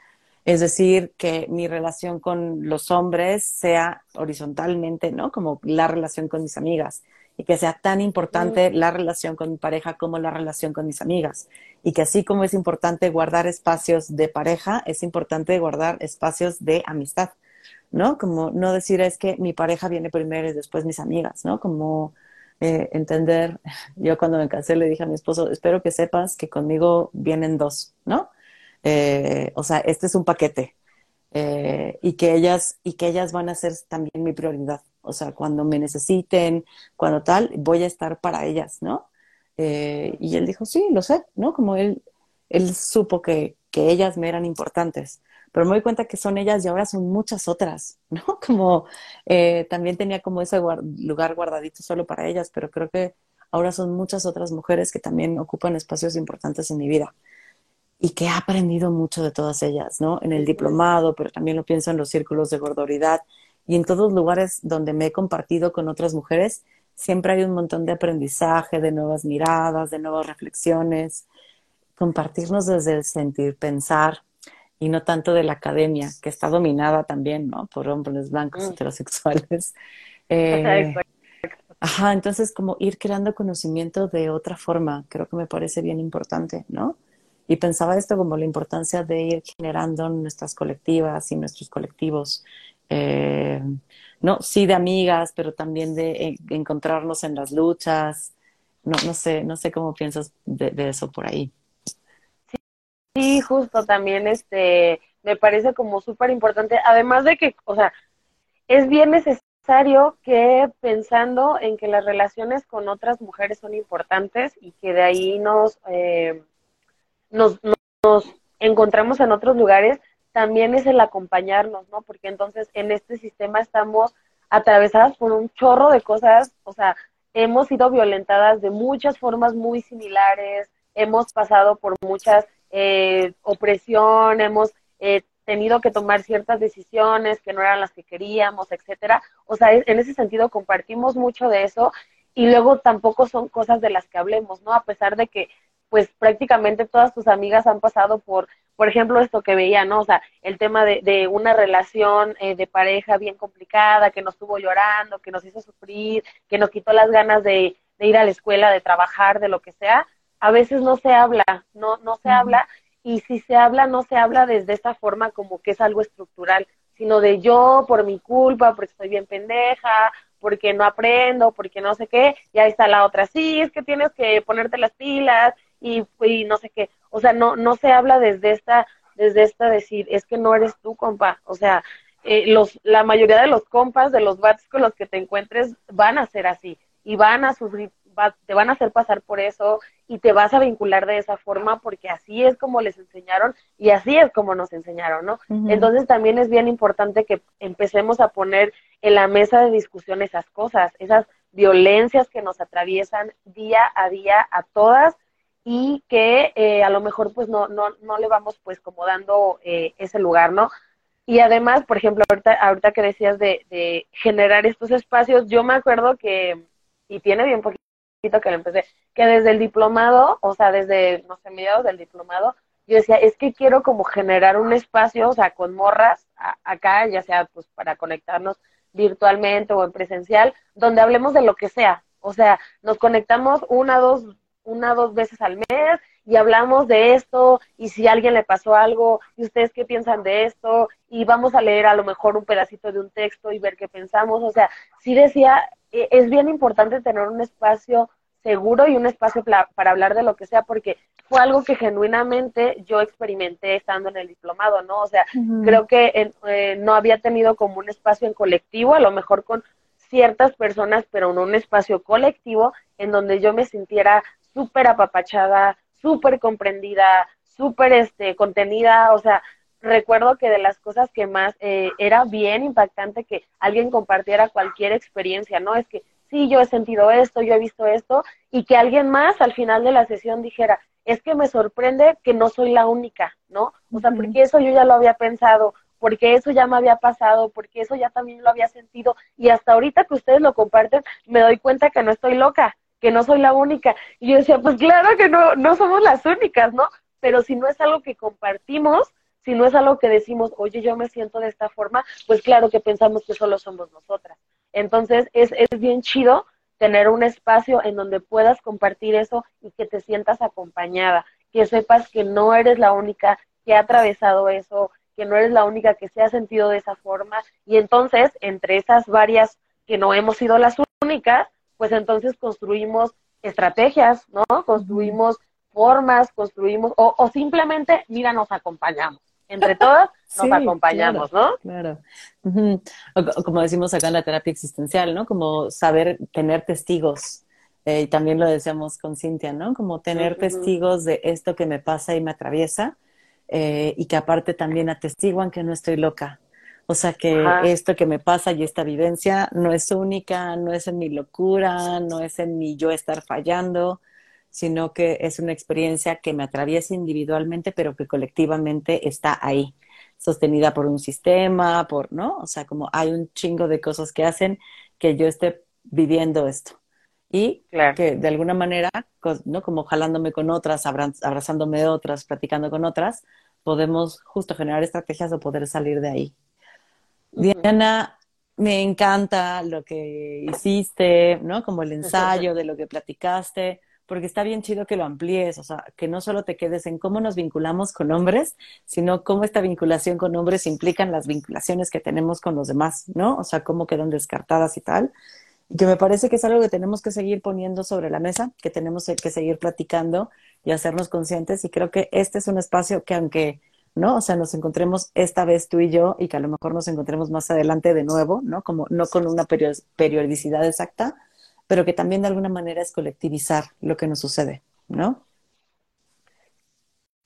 Es decir, que mi relación con los hombres sea horizontalmente, ¿no? Como la relación con mis amigas. Y que sea tan importante la relación con mi pareja como la relación con mis amigas. Y que así como es importante guardar espacios de pareja, es importante guardar espacios de amistad, ¿no? Como no decir es que mi pareja viene primero y después mis amigas, ¿no? Como eh, entender, yo cuando me casé le dije a mi esposo, espero que sepas que conmigo vienen dos, ¿no? Eh, o sea, este es un paquete eh, y, que ellas, y que ellas van a ser también mi prioridad. O sea, cuando me necesiten, cuando tal, voy a estar para ellas, ¿no? y él dijo, sí, lo sé, ¿no? Como él, él supo que, que ellas me eran importantes pero me doy cuenta que son ellas y ahora son muchas otras, ¿no? Como eh, también tenía como ese lugar guardadito solo para ellas, pero creo que ahora son muchas otras mujeres que también ocupan espacios importantes en mi vida y que he aprendido mucho de todas ellas, ¿no? En el diplomado, pero también lo pienso en los círculos de gordoridad y en todos lugares donde me he compartido con otras mujeres, siempre hay un montón de aprendizaje, de nuevas miradas, de nuevas reflexiones, compartirnos desde el sentir, pensar, y no tanto de la academia, que está dominada también, ¿no? Por hombres blancos mm. heterosexuales. Eh, Ajá, entonces como ir creando conocimiento de otra forma, creo que me parece bien importante, ¿no? Y pensaba esto como la importancia de ir generando nuestras colectivas y nuestros colectivos, eh, no, sí de amigas, pero también de eh, encontrarnos en las luchas. No, no sé, no sé cómo piensas de, eso por ahí. Sí, justo también este me parece como súper importante, además de que, o sea, es bien necesario que pensando en que las relaciones con otras mujeres son importantes y que de ahí nos, eh, nos, nos encontramos en otros lugares, también es el acompañarnos, ¿no? Porque entonces en este sistema estamos atravesadas por un chorro de cosas, o sea, hemos sido violentadas de muchas formas muy similares, hemos pasado por muchas eh, opresión, hemos eh, tenido que tomar ciertas decisiones que no eran las que queríamos, etcétera. O sea, en ese sentido compartimos mucho de eso y luego tampoco son cosas de las que hablemos, ¿no? A pesar de que pues prácticamente todas tus amigas han pasado por, por ejemplo, esto que veía, ¿no? O sea, el tema de, de una relación eh, de pareja bien complicada, que nos estuvo llorando, que nos hizo sufrir, que nos quitó las ganas de, de ir a la escuela, de trabajar, de lo que sea, a veces no se habla, no, no se habla, y si se habla, no se habla desde esta forma como que es algo estructural, sino de yo por mi culpa, porque estoy bien pendeja, porque no aprendo, porque no sé qué, y ahí está la otra, sí, es que tienes que ponerte las pilas y, y no sé qué, o sea, no, no se habla desde esta, desde esta decir, es que no eres tú, compa, o sea, eh, los, la mayoría de los compas, de los bats con los que te encuentres, van a ser así, y van a sufrir te van a hacer pasar por eso y te vas a vincular de esa forma porque así es como les enseñaron y así es como nos enseñaron, ¿no? Entonces también es bien importante que empecemos a poner en la mesa de discusión esas cosas, esas violencias que nos atraviesan día a día a todas y que eh, a lo mejor pues no, no, no le vamos pues como dando eh, ese lugar, ¿no? Y además, por ejemplo, ahorita, ahorita que decías de, de generar estos espacios, yo me acuerdo que, y tiene bien poquito que lo empecé, que desde el diplomado, o sea, desde, no sé, mediados del diplomado, yo decía, es que quiero como generar un espacio, o sea, con morras acá, ya sea pues para conectarnos virtualmente o en presencial, donde hablemos de lo que sea. O sea, nos conectamos una, dos, una, dos veces al mes y hablamos de esto y si a alguien le pasó algo y ustedes qué piensan de esto y vamos a leer a lo mejor un pedacito de un texto y ver qué pensamos. O sea, sí decía, e, es bien importante tener un espacio seguro y un espacio para hablar de lo que sea, porque fue algo que genuinamente yo experimenté estando en el diplomado, ¿no? O sea, creo que eh, no había tenido como un espacio en colectivo, a lo mejor con ciertas personas, pero no un espacio colectivo en donde yo me sintiera súper apapachada, súper comprendida, súper este, contenida, o sea, recuerdo que de las cosas que más eh, era bien impactante que alguien compartiera cualquier experiencia, ¿no? Es que sí, yo he sentido esto, yo he visto esto, y que alguien más al final de la sesión dijera, es que me sorprende que no soy la única, ¿no? O sea, porque eso yo ya lo había pensado, porque eso ya me había pasado, porque eso ya también lo había sentido, y hasta ahorita que ustedes lo comparten, me doy cuenta que no estoy loca, que no soy la única. Y yo decía, pues claro que no, no somos las únicas, ¿no? Pero si no es algo que compartimos, si no es algo que decimos, oye, yo me siento de esta forma, pues claro que pensamos que solo somos nosotras. Entonces es, es bien chido tener un espacio en donde puedas compartir eso y que te sientas acompañada, que sepas que no eres la única que ha atravesado eso, que no eres la única que se ha sentido de esa forma y entonces entre esas varias que no hemos sido las únicas, pues entonces construimos estrategias, ¿no? Construimos formas, construimos o, o simplemente, mira, nos acompañamos entre todas nos acompañamos, ¿no? Claro. como decimos acá en la terapia existencial, ¿no? Como saber tener testigos. Eh, y también lo decíamos con Cintia, ¿no? Como tener testigos de esto que me pasa y me atraviesa. Eh, y que aparte también atestiguan que no estoy loca. O sea que esto que me pasa y esta vivencia no es única, no es en mi locura, no es en mi yo estar fallando, sino que es una experiencia que me atraviesa individualmente, pero que colectivamente está ahí, sostenida por un sistema, por, ¿no? O sea, como hay un chingo de cosas que hacen que yo esté viviendo esto. Y que de alguna manera, ¿no? Como jalándome con otras, abrazándome de otras, platicando con otras, podemos justo generar estrategias o poder salir de ahí. Diana, me encanta lo que hiciste, ¿no? Como el ensayo de lo que platicaste, porque está bien chido que lo amplíes, o sea, que no solo te quedes en cómo nos vinculamos con hombres, sino cómo esta vinculación con hombres implican las vinculaciones que tenemos con los demás, ¿no? O sea, cómo quedan descartadas y tal. Y que me parece que es algo que tenemos que seguir poniendo sobre la mesa, que tenemos que seguir platicando y hacernos conscientes. Y creo que este es un espacio que aunque ¿no? O sea, nos encontremos esta vez tú y yo y que a lo mejor nos encontremos más adelante de nuevo, ¿no? Como no con una periodicidad exacta, pero que también de alguna manera es colectivizar lo que nos sucede, ¿no?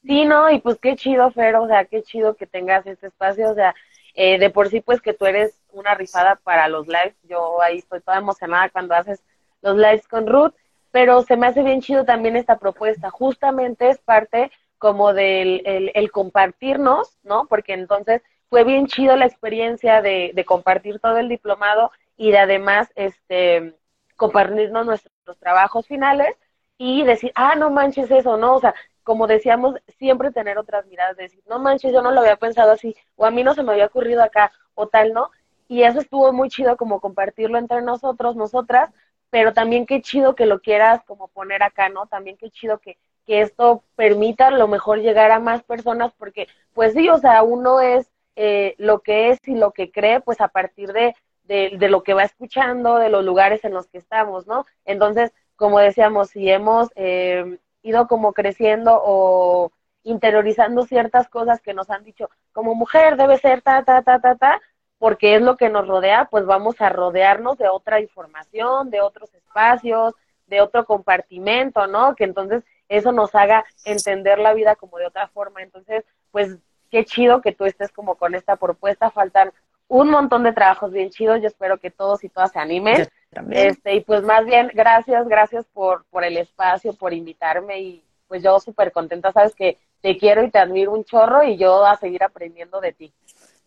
Sí, no, y pues qué chido, Fer, o sea, qué chido que tengas este espacio, o sea, eh, de por sí, pues que tú eres una rifada para los lives, yo ahí estoy toda emocionada cuando haces los lives con Ruth, pero se me hace bien chido también esta propuesta, justamente es parte como del el, compartirnos, ¿no? Porque entonces fue bien chido la experiencia de, de compartir todo el diplomado y de además este compartirnos nuestros trabajos finales y decir, ah, no manches eso, ¿no? O sea, como decíamos, siempre tener otras miradas, decir, no manches, yo no lo había pensado así, o a mí no se me había ocurrido acá, o tal, ¿no? Y eso estuvo muy chido como compartirlo entre nosotros, nosotras, pero también qué chido que lo quieras como poner acá, ¿no? También qué chido que, que esto permita a lo mejor llegar a más personas, porque pues sí, o sea, uno es eh, lo que es y lo que cree, pues a partir de, de, lo que va escuchando, de los lugares en los que estamos, ¿no? Entonces, como decíamos, si hemos eh, ido como creciendo o interiorizando ciertas cosas que nos han dicho, como mujer debe ser ta, ta, ta, ta, ta, porque es lo que nos rodea, pues vamos a rodearnos de otra información, de otros espacios, de otro compartimento, ¿no? Que entonces eso nos haga entender la vida como de otra forma. Entonces, pues qué chido que tú estés como con esta propuesta. Faltan un montón de trabajos bien chidos. Yo espero que todos y todas se animen. Este, y pues más bien, gracias, gracias por, por el espacio, por invitarme y pues yo súper contenta, sabes que te quiero y te admiro un chorro y yo a seguir aprendiendo de ti.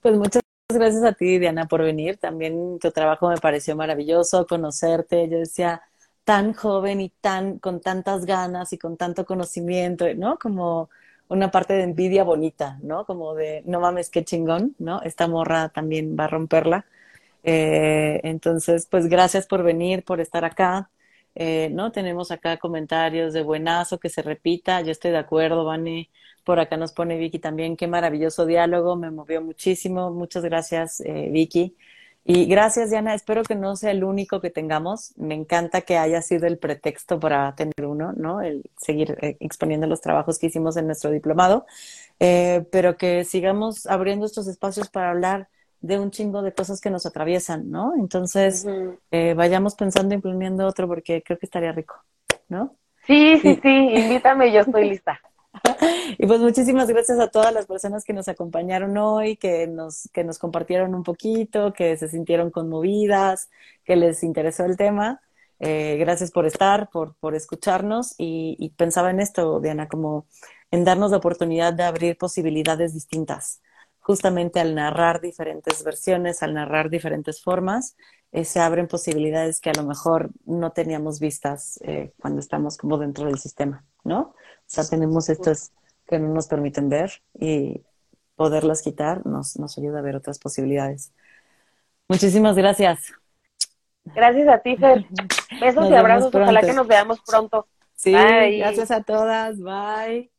Pues muchas gracias a ti, Diana, por venir. También tu trabajo me pareció maravilloso, conocerte. Yo decía, tan joven y tan con tantas ganas y con tanto conocimiento, ¿no? Como una parte de envidia bonita, ¿no? Como de, no mames, qué chingón, ¿no? Esta morra también va a romperla. Eh, entonces, pues gracias por venir, por estar acá. Eh, ¿no? Tenemos acá comentarios de buenazo, que se repita. Yo estoy de acuerdo, Vane. Por acá nos pone Vicky también. Qué maravilloso diálogo, me movió muchísimo. Muchas gracias, eh, Vicky. Y gracias, Diana. Espero que no sea el único que tengamos. Me encanta que haya sido el pretexto para tener uno, ¿no? El seguir eh, exponiendo los trabajos que hicimos en nuestro diplomado, eh, pero que sigamos abriendo estos espacios para hablar de un chingo de cosas que nos atraviesan, ¿no? Entonces, eh, vayamos pensando imponiendo otro porque creo que estaría rico, ¿no? Sí, sí, sí, invítame, yo estoy lista. Y pues muchísimas gracias a todas las personas que nos acompañaron hoy, que nos, que nos compartieron un poquito, que se sintieron conmovidas, que les interesó el tema. Eh, gracias por estar, por, por escucharnos y, pensaba en esto, Diana, como en darnos la oportunidad de abrir posibilidades distintas. Justamente al narrar diferentes versiones, al narrar diferentes formas, eh, se abren posibilidades que a lo mejor no teníamos vistas eh, cuando estamos como dentro del sistema, ¿no? Sea, tenemos estas que no nos permiten ver y poderlas quitar nos, nos ayuda a ver otras posibilidades. Muchísimas gracias. Gracias a ti, Fer. Besos y abrazos. Ojalá que nos veamos pronto. Sí, gracias a todas. Bye.